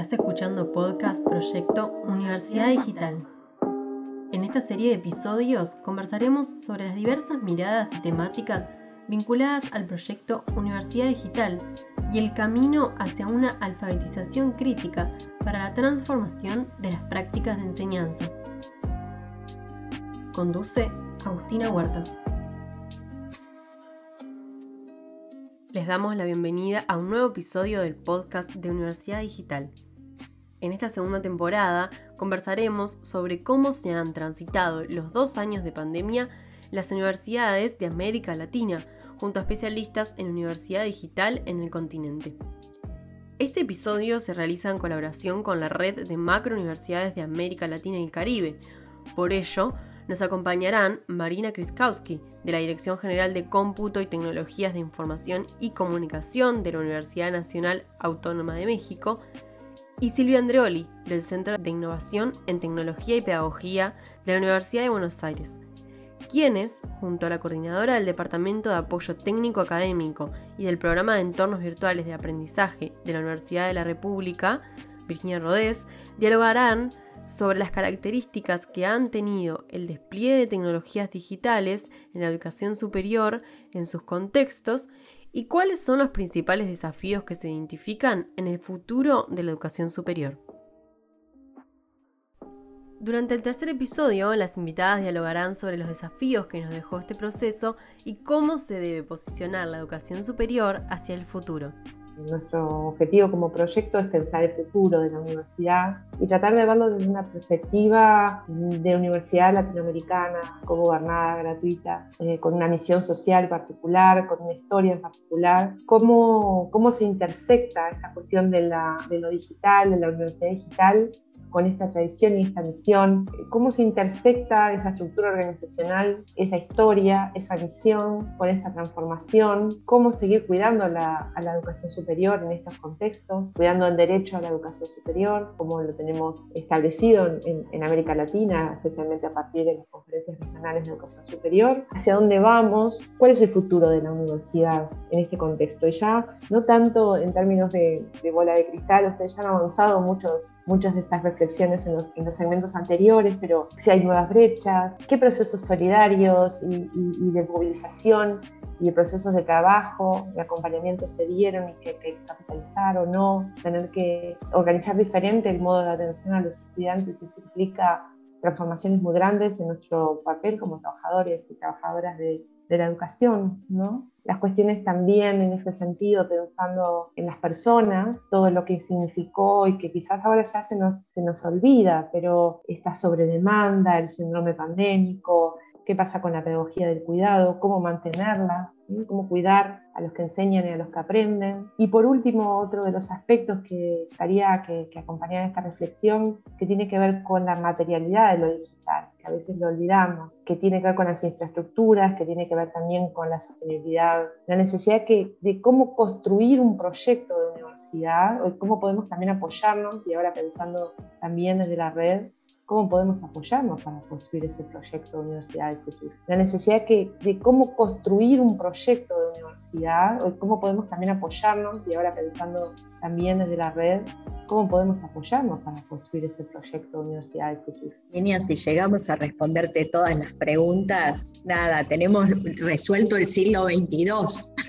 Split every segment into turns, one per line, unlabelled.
Estás escuchando podcast Proyecto Universidad Digital. En esta serie de episodios conversaremos sobre las diversas miradas y temáticas vinculadas al proyecto Universidad Digital y el camino hacia una alfabetización crítica para la transformación de las prácticas de enseñanza. Conduce Agustina Huertas. Les damos la bienvenida a un nuevo episodio del podcast de Universidad Digital. En esta segunda temporada conversaremos sobre cómo se han transitado los dos años de pandemia las universidades de América Latina, junto a especialistas en Universidad Digital en el continente. Este episodio se realiza en colaboración con la red de macrouniversidades de América Latina y el Caribe. Por ello, nos acompañarán Marina Kriskowski, de la Dirección General de Cómputo y Tecnologías de Información y Comunicación de la Universidad Nacional Autónoma de México, y Silvia Andreoli, del Centro de Innovación en Tecnología y Pedagogía de la Universidad de Buenos Aires, quienes, junto a la coordinadora del Departamento de Apoyo Técnico Académico y del Programa de Entornos Virtuales de Aprendizaje de la Universidad de la República, Virginia Rodés, dialogarán sobre las características que han tenido el despliegue de tecnologías digitales en la educación superior en sus contextos y cuáles son los principales desafíos que se identifican en el futuro de la educación superior. Durante el tercer episodio, las invitadas dialogarán sobre los desafíos que nos dejó este proceso y cómo se debe posicionar la educación superior hacia el futuro.
Nuestro objetivo como proyecto es pensar el futuro de la universidad y tratar de verlo desde una perspectiva de universidad latinoamericana, co-gobernada, gratuita, eh, con una misión social particular, con una historia en particular. Cómo, cómo se intersecta esta cuestión de, la, de lo digital, de la universidad digital, con esta tradición y esta misión, cómo se intersecta esa estructura organizacional, esa historia, esa misión con esta transformación, cómo seguir cuidando la, a la educación superior en estos contextos, cuidando el derecho a la educación superior, como lo tenemos establecido en, América Latina, especialmente a partir de las conferencias regionales de educación superior, hacia dónde vamos, cuál es el futuro de la universidad en este contexto. Y ya no tanto en términos de, de bola de cristal, ustedes ya han avanzado mucho muchas de estas reflexiones en los, segmentos anteriores, pero si hay nuevas brechas, qué procesos solidarios y, de movilización y de procesos de trabajo, de acompañamiento se dieron y que, que capitalizar o no, tener que organizar diferente el modo de atención a los estudiantes, esto implica transformaciones muy grandes en nuestro papel como trabajadores y trabajadoras de, de la educación, ¿no? Las cuestiones también en este sentido, pensando en las personas, todo lo que significó y que quizás ahora ya se nos, se nos olvida, pero esta sobredemanda, el síndrome pandémico, qué pasa con la pedagogía del cuidado, cómo mantenerla, cómo cuidar a los que enseñan y a los que aprenden. Y por último, otro de los aspectos que quería que, que acompañara esta reflexión, que tiene que ver con la materialidad de lo digital, que a veces lo olvidamos, que tiene que ver con las infraestructuras, que tiene que ver también con la sostenibilidad, la necesidad que, de cómo construir un proyecto de universidad, o cómo podemos también apoyarnos, y ahora pensando también desde la red, cómo podemos apoyarnos para construir ese proyecto de universidad del futuro. La necesidad de cómo construir un proyecto de universidad, o cómo podemos también apoyarnos, y ahora pensando también desde la red, cómo podemos apoyarnos para construir ese proyecto de universidad del futuro.
Genia, si llegamos a responderte todas las preguntas, nada, tenemos resuelto el siglo XXII.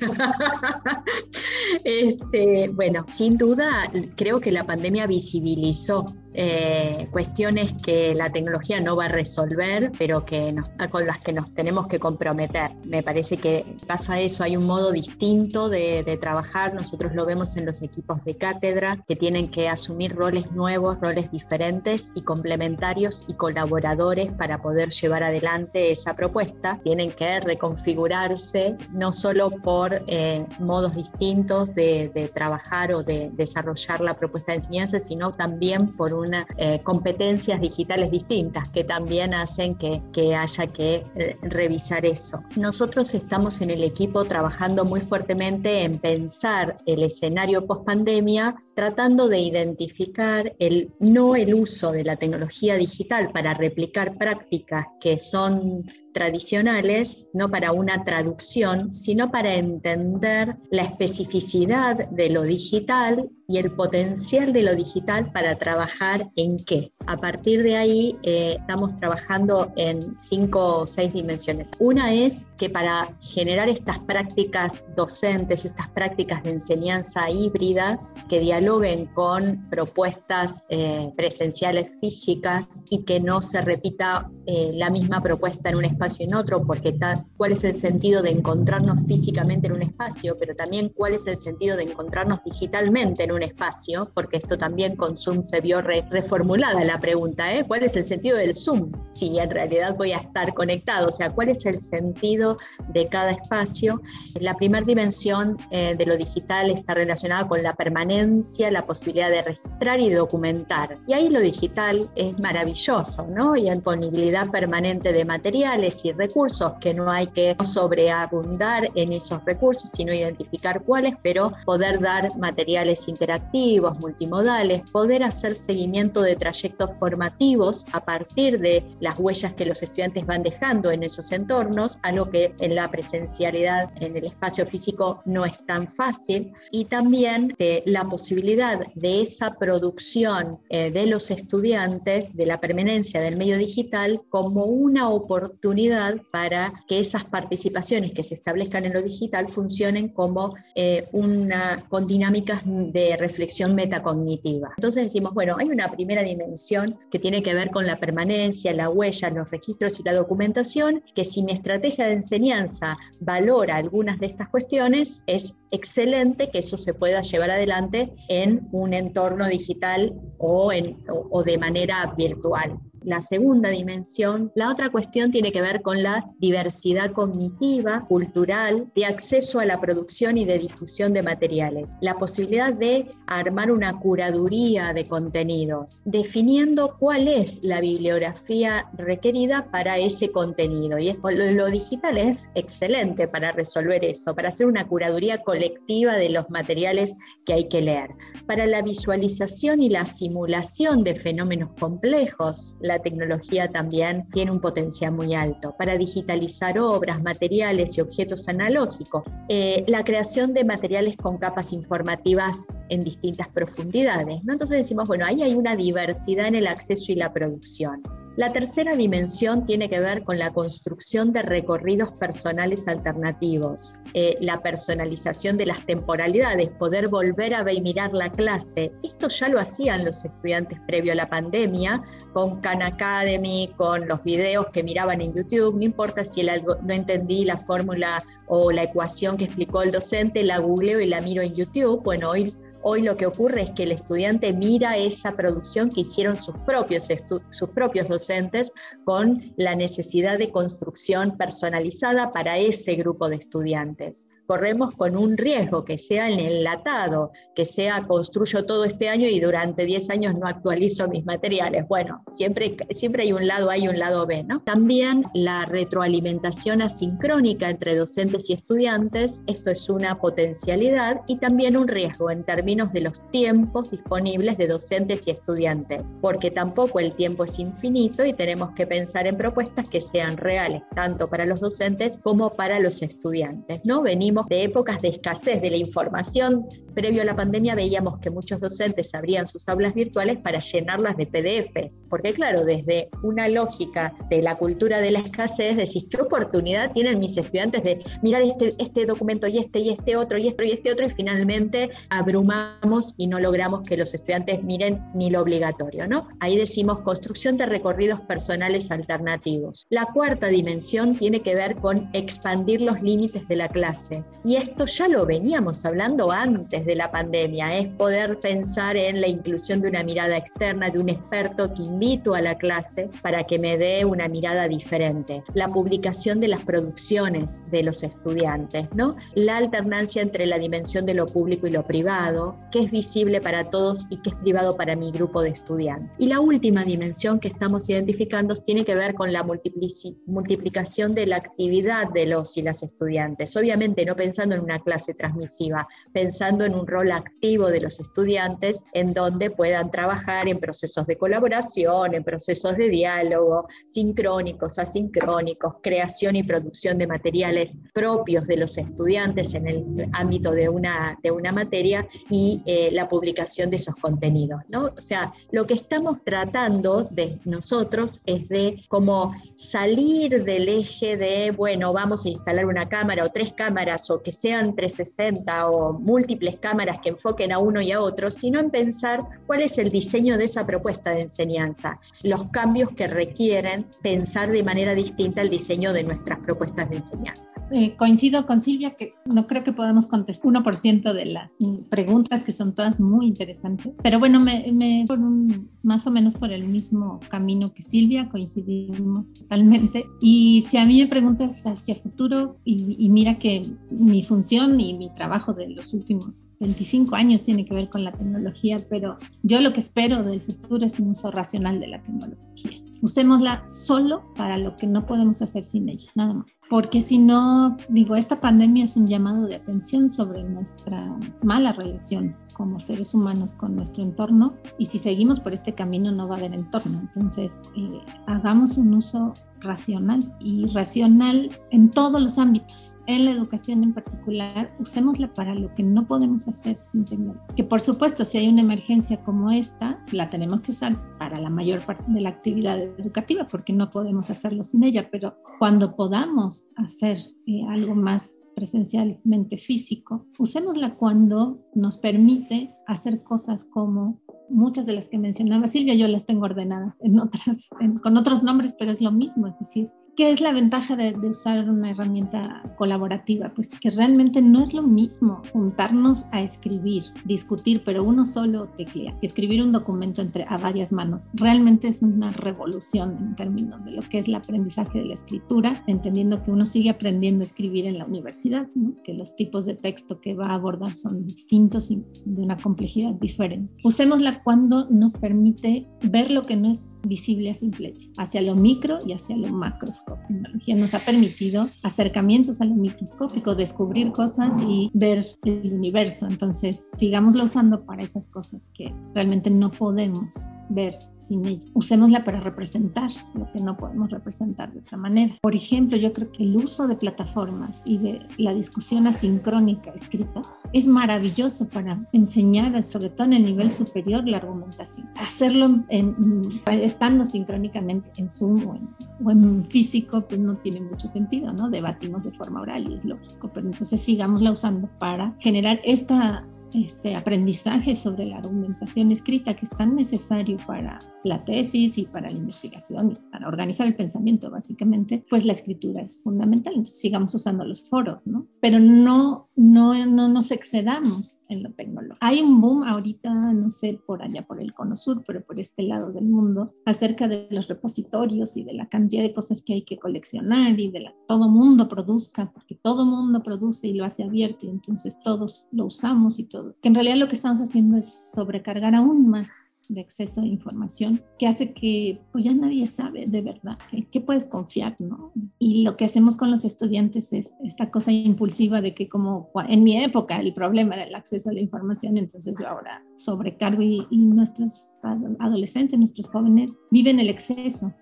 este, bueno, sin duda, creo que la pandemia visibilizó eh, cuestiones que la tecnología no va a resolver, pero que con las que nos tenemos que comprometer. Me parece que pasa eso, hay un modo distinto de, de, trabajar, nosotros lo vemos en los equipos de cátedra, que tienen que asumir roles nuevos, roles diferentes y complementarios y colaboradores para poder llevar adelante esa propuesta. Tienen que reconfigurarse no solo por eh, modos distintos de, de trabajar o de desarrollar la propuesta de enseñanza, sino también por unas eh, competencias digitales distintas que también hacen que, haya que eh, revisar eso. Nosotros estamos en el equipo trabajando muy fuertemente en pensar el escenario post pandemia, tratando de identificar el, no el uso de la tecnología digital para replicar prácticas que son tradicionales, no para una traducción, sino para entender la especificidad de lo digital y el potencial de lo digital para trabajar en qué. A partir de ahí eh, estamos trabajando en cinco o seis dimensiones. Una es que para generar estas prácticas docentes, estas prácticas de enseñanza híbridas que dialoguen con propuestas eh, presenciales físicas y que no se repita eh, la misma propuesta en un espacio y en otro, porque tal, cuál es el sentido de encontrarnos físicamente en un espacio, pero también cuál es el sentido de encontrarnos digitalmente en un espacio, porque esto también con Zoom se vio reformulada la pregunta, ¿eh? ¿cuál es el sentido del Zoom? Si en realidad voy a estar conectado, o sea, ¿cuál es el sentido de cada espacio? La primera dimensión eh, de lo digital está relacionada con la permanencia, la posibilidad de registrar y documentar. Y ahí lo digital es maravilloso, ¿no? Y disponibilidad permanente de materiales y recursos, que no hay que sobreabundar en esos recursos, sino identificar cuáles, pero poder dar materiales interactivos activos, multimodales, poder hacer seguimiento de trayectos formativos a partir de las huellas que los estudiantes van dejando en esos entornos, algo que en la presencialidad en el espacio físico no es tan fácil, y también de la posibilidad de esa producción eh, de los estudiantes, de la permanencia del medio digital, como una oportunidad para que esas participaciones que se establezcan en lo digital funcionen como eh, una, con dinámicas de reflexión metacognitiva. Entonces decimos, bueno, hay una primera dimensión que tiene que ver con la permanencia, la huella, los registros y la documentación, que si mi estrategia de enseñanza valora algunas de estas cuestiones, es excelente que eso se pueda llevar adelante en un entorno digital o, en, o de manera virtual la segunda dimensión. La otra cuestión tiene que ver con la diversidad cognitiva, cultural, de acceso a la producción y de difusión de materiales. La posibilidad de armar una curaduría de contenidos, definiendo cuál es la bibliografía requerida para ese contenido. Y lo, digital es excelente para resolver eso, para hacer una curaduría colectiva de los materiales que hay que leer. Para la visualización y la simulación de fenómenos complejos, la tecnología también tiene un potencial muy alto para digitalizar obras, materiales y objetos analógicos. Eh, la creación de materiales con capas informativas en distintas profundidades. ¿no? Entonces decimos, bueno, ahí hay una diversidad en el acceso y la producción. La tercera dimensión tiene que ver con la construcción de recorridos personales alternativos, eh, la personalización de las temporalidades, poder volver a ver y mirar la clase. Esto ya lo hacían los estudiantes previo a la pandemia con Khan Academy, con los videos que miraban en YouTube, no importa si el no entendí la fórmula o la ecuación que explicó el docente, la googleo y la miro en YouTube. Bueno, hoy Hoy lo que ocurre es que el estudiante mira esa producción que hicieron sus propios, sus propios docentes con la necesidad de construcción personalizada para ese grupo de estudiantes corremos con un riesgo que sea el enlatado, que sea construyo todo este año y durante 10 años no actualizo mis materiales. Bueno, siempre, siempre hay un lado A y un lado B, ¿no? También la retroalimentación asincrónica entre docentes y estudiantes, esto es una potencialidad y también un riesgo en términos de los tiempos disponibles de docentes y estudiantes, porque tampoco el tiempo es infinito y tenemos que pensar en propuestas que sean reales, tanto para los docentes como para los estudiantes, ¿no? Venimos de épocas de escasez de la información. Previo a la pandemia veíamos que muchos docentes abrían sus aulas virtuales para llenarlas de PDFs, porque claro, desde una lógica de la cultura de la escasez, decís, ¿qué oportunidad tienen mis estudiantes de mirar este, este documento y este y este otro y este y este otro? Y finalmente abrumamos y no logramos que los estudiantes miren ni lo obligatorio, ¿no? Ahí decimos construcción de recorridos personales alternativos. La cuarta dimensión tiene que ver con expandir los límites de la clase. Y esto ya lo veníamos hablando antes de la pandemia, es poder pensar en la inclusión de una mirada externa, de un experto que invito a la clase para que me dé una mirada diferente. La publicación de las producciones de los estudiantes, ¿no? La alternancia entre la dimensión de lo público y lo privado, que es visible para todos y que es privado para mi grupo de estudiantes. Y la última dimensión que estamos identificando tiene que ver con la multiplicación de la actividad de los y las estudiantes. Obviamente no pensando en una clase transmisiva, pensando en un rol activo de los estudiantes en donde puedan trabajar en procesos de colaboración, en procesos de diálogo, sincrónicos, asincrónicos, creación y producción de materiales propios de los estudiantes en el ámbito de una, de una materia y eh, la publicación de esos contenidos. ¿no? O sea, lo que estamos tratando de nosotros es de cómo salir del eje de, bueno, vamos a instalar una cámara o tres cámaras o que sean 360 o múltiples cámaras que enfoquen a uno y a otro, sino en pensar cuál es el diseño de esa propuesta de enseñanza, los cambios que requieren pensar de manera distinta el diseño de nuestras propuestas de enseñanza.
Eh, coincido con Silvia que no creo que podamos contestar 1% de las preguntas que son todas muy interesantes, pero bueno, me, me por un, más o menos por el mismo camino que Silvia, coincidimos totalmente. Y si a mí me preguntas hacia futuro, y, y mira que mi función y mi trabajo de los últimos 25 años tiene que ver con la tecnología, pero yo lo que espero del futuro es un uso racional de la tecnología. Usémosla solo para lo que no podemos hacer sin ella, nada más. Porque si no, digo, esta pandemia es un llamado de atención sobre nuestra mala relación como seres humanos con nuestro entorno y si seguimos por este camino no va a haber entorno. Entonces, eh, hagamos un uso racional y racional en todos los ámbitos. En la educación en particular, usémosla para lo que no podemos hacer sin tecnología. Que por supuesto, si hay una emergencia como esta, la tenemos que usar para la mayor parte de la actividad educativa, porque no podemos hacerlo sin ella, pero cuando podamos hacer eh, algo más presencialmente físico, usémosla cuando nos permite hacer cosas como muchas de las que mencionaba Silvia, yo las tengo ordenadas en otras, con otros nombres, pero es lo mismo, es decir, ¿Qué es la ventaja de, usar una herramienta colaborativa? Pues que realmente no es lo mismo juntarnos a escribir, discutir, pero uno solo teclea, escribir un documento entre a varias manos. Realmente es una revolución en términos de lo que es el aprendizaje de la escritura, entendiendo que uno sigue aprendiendo a escribir en la universidad, que los tipos de texto que va a abordar son distintos y de una complejidad diferente. Usémosla cuando nos permite ver lo que no es visible a simple vista, hacia lo micro y hacia lo macro tecnología nos ha permitido acercamientos a lo microscópico, descubrir cosas y ver el universo. Entonces, sigámoslo usando para esas cosas que realmente no podemos ver sin ella. Usémosla para representar lo que no podemos representar de otra manera. Por ejemplo, yo creo que el uso de plataformas y de la discusión asincrónica escrita es maravilloso para enseñar, sobre todo en el nivel superior, la argumentación. Hacerlo estando sincrónicamente en Zoom o en, o en físico, pues no tiene mucho sentido, ¿no? Debatimos de forma oral y es lógico, pero entonces sigámosla usando para generar esta este aprendizaje sobre la argumentación escrita que es tan necesario para la tesis y para la investigación y para organizar el pensamiento básicamente, pues la escritura es fundamental. Entonces sigamos usando los foros, ¿no? Pero no, no, no nos excedamos en lo tecnológico. Hay un boom ahorita, no sé, por allá por el cono sur, pero por este lado del mundo, acerca de los repositorios y de la cantidad de cosas que hay que coleccionar y de la todo mundo produzca, porque todo mundo produce y lo hace abierto y entonces todos lo usamos y todos. Que en realidad lo que estamos haciendo es sobrecargar aún más de acceso a información que hace que pues ya nadie sabe de verdad qué puedes confiar, ¿no? Y lo que hacemos con los estudiantes es esta cosa impulsiva de que como en mi época el problema era el acceso a la información, entonces yo ahora sobrecargo y, nuestros adolescentes, nuestros jóvenes viven el exceso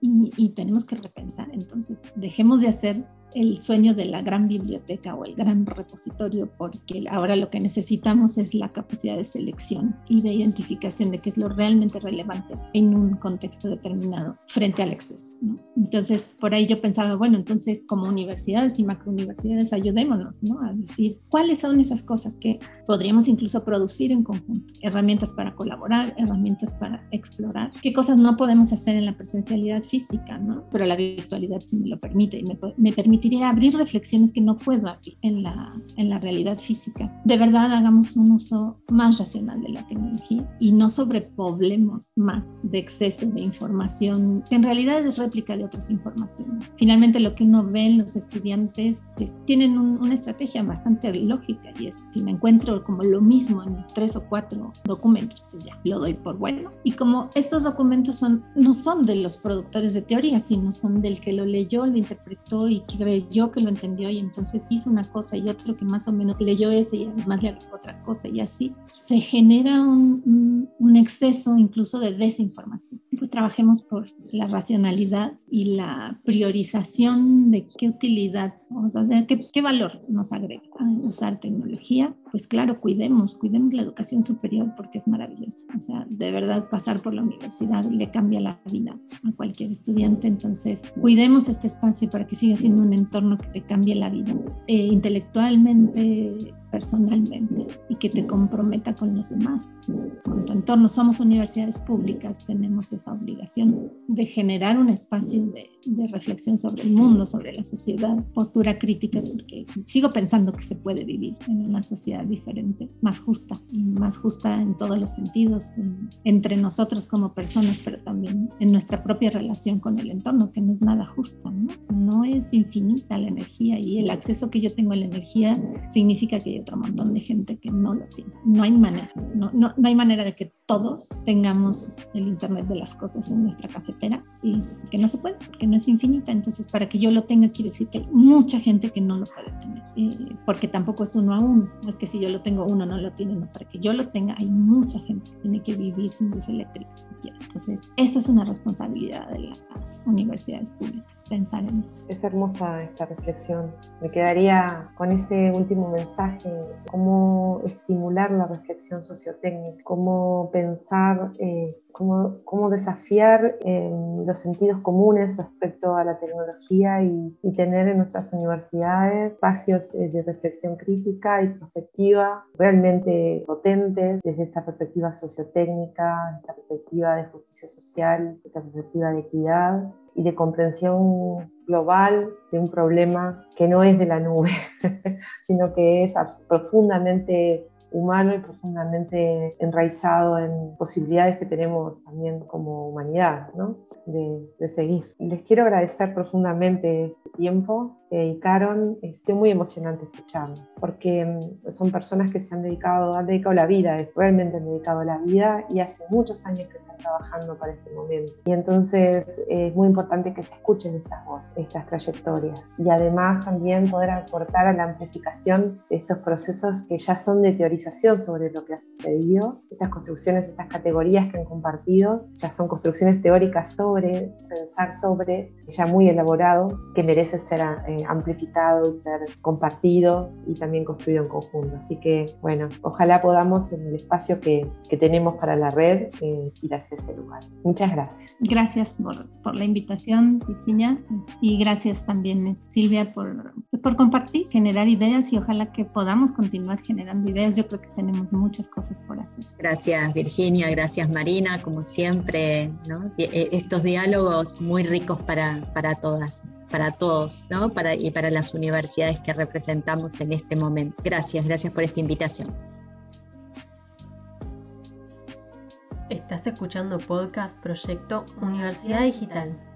y, y tenemos que repensar, entonces dejemos de hacer el sueño de la gran biblioteca o el gran repositorio, porque ahora lo que necesitamos es la capacidad de selección y de identificación de qué es lo realmente relevante en un contexto determinado frente al exceso. Entonces, por ahí yo pensaba, bueno, entonces como universidades y macrouniversidades, ayudémonos ¿no? a decir cuáles son esas cosas que podríamos incluso producir en conjunto, herramientas para colaborar, herramientas para explorar, qué cosas no podemos hacer en la presencialidad física, ¿no? pero la virtualidad sí me lo permite y me, me permite permitiría abrir reflexiones que no puedo abrir en la, en la realidad física. De verdad, hagamos un uso más racional de la tecnología y no sobrepoblemos más de exceso de información, que en realidad es réplica de otras informaciones. Finalmente, lo que uno ve en los estudiantes es, tienen una estrategia bastante lógica y es, si me encuentro como lo mismo en tres o cuatro documentos, pues ya lo doy por bueno. Y como estos documentos son, no son de los productores de teoría, sino son del que lo leyó, lo interpretó y que creyó que lo entendió y entonces hizo una cosa y otro que más o menos leyó ese y además le agregó otra cosa y así se genera un, un, exceso incluso de desinformación. Pues trabajemos por la racionalidad y la priorización de qué utilidad, o sea, qué, qué valor nos agrega usar tecnología. Pues claro, cuidemos, cuidemos la educación superior porque es maravilloso. O sea, de verdad pasar por la universidad le cambia la vida a cualquier estudiante. Entonces, cuidemos este espacio para que siga siendo un entorno que te cambie la vida eh, intelectualmente, personalmente y que te comprometa con los demás, con tu entorno. Somos universidades públicas, tenemos esa obligación de generar un espacio de, de, reflexión sobre el mundo, sobre la sociedad, postura crítica, porque sigo pensando que se puede vivir en una sociedad diferente, más justa y más justa en todos los sentidos, entre nosotros como personas, pero también en nuestra propia relación con el entorno, que no es nada justo, ¿no? No es infinita la energía y el acceso que yo tengo a la energía significa que otro montón de gente que no lo tiene. No hay manera, no, no, no hay manera de que todos tengamos el Internet de las cosas en nuestra cafetera y que no se puede, que no es infinita. Entonces, para que yo lo tenga, quiere decir que hay mucha gente que no lo puede tener, eh, porque tampoco es uno a uno. No es que si yo lo tengo, uno no lo tiene, no. Para que yo lo tenga, hay mucha gente que tiene que vivir sin luz eléctrica siquiera. Entonces, esa es una responsabilidad de las universidades públicas pensar en eso.
Es hermosa esta reflexión. Me quedaría con ese último mensaje, cómo estimular la reflexión sociotécnica, cómo pensar, eh, cómo, desafiar eh, los sentidos comunes respecto a la tecnología y, y tener en nuestras universidades espacios eh, de reflexión crítica y perspectiva realmente potentes desde esta perspectiva sociotécnica, esta perspectiva de justicia social, esta perspectiva de equidad y de comprensión global de un problema que no es de la nube, sino que es profundamente humano y profundamente enraizado en posibilidades que tenemos también como humanidad, ¿no? de, de seguir. Les quiero agradecer profundamente este tiempo que dedicaron, es muy emocionante escucharlo, porque mm, son personas que se han dedicado, han dedicado la vida, realmente han dedicado la vida y hace muchos años que están trabajando para este momento. Y entonces es muy importante que se escuchen estas voces, estas trayectorias y además también poder aportar a la amplificación de estos procesos que ya son de teorización sobre lo que ha sucedido. Estas construcciones, estas categorías que han compartido, ya son construcciones teóricas sobre, pensar sobre, ya muy elaborado, que merece ser... Eh, amplificado y ser compartido y también construido en conjunto. Así que, bueno, ojalá podamos en el espacio que, que tenemos para la red eh, ir hacia ese lugar. Muchas gracias.
Gracias por, por la invitación, Virginia, y gracias también, Silvia, por, pues, por compartir, generar ideas y ojalá que podamos continuar generando ideas. Yo creo que tenemos muchas cosas por hacer.
Gracias, Virginia, gracias, Marina, como siempre, ¿no? Eh, estos diálogos muy ricos para, para todas para todos ¿no? para, y para las universidades que representamos en este momento. Gracias, gracias por esta invitación.
Estás escuchando podcast Proyecto Universidad Digital.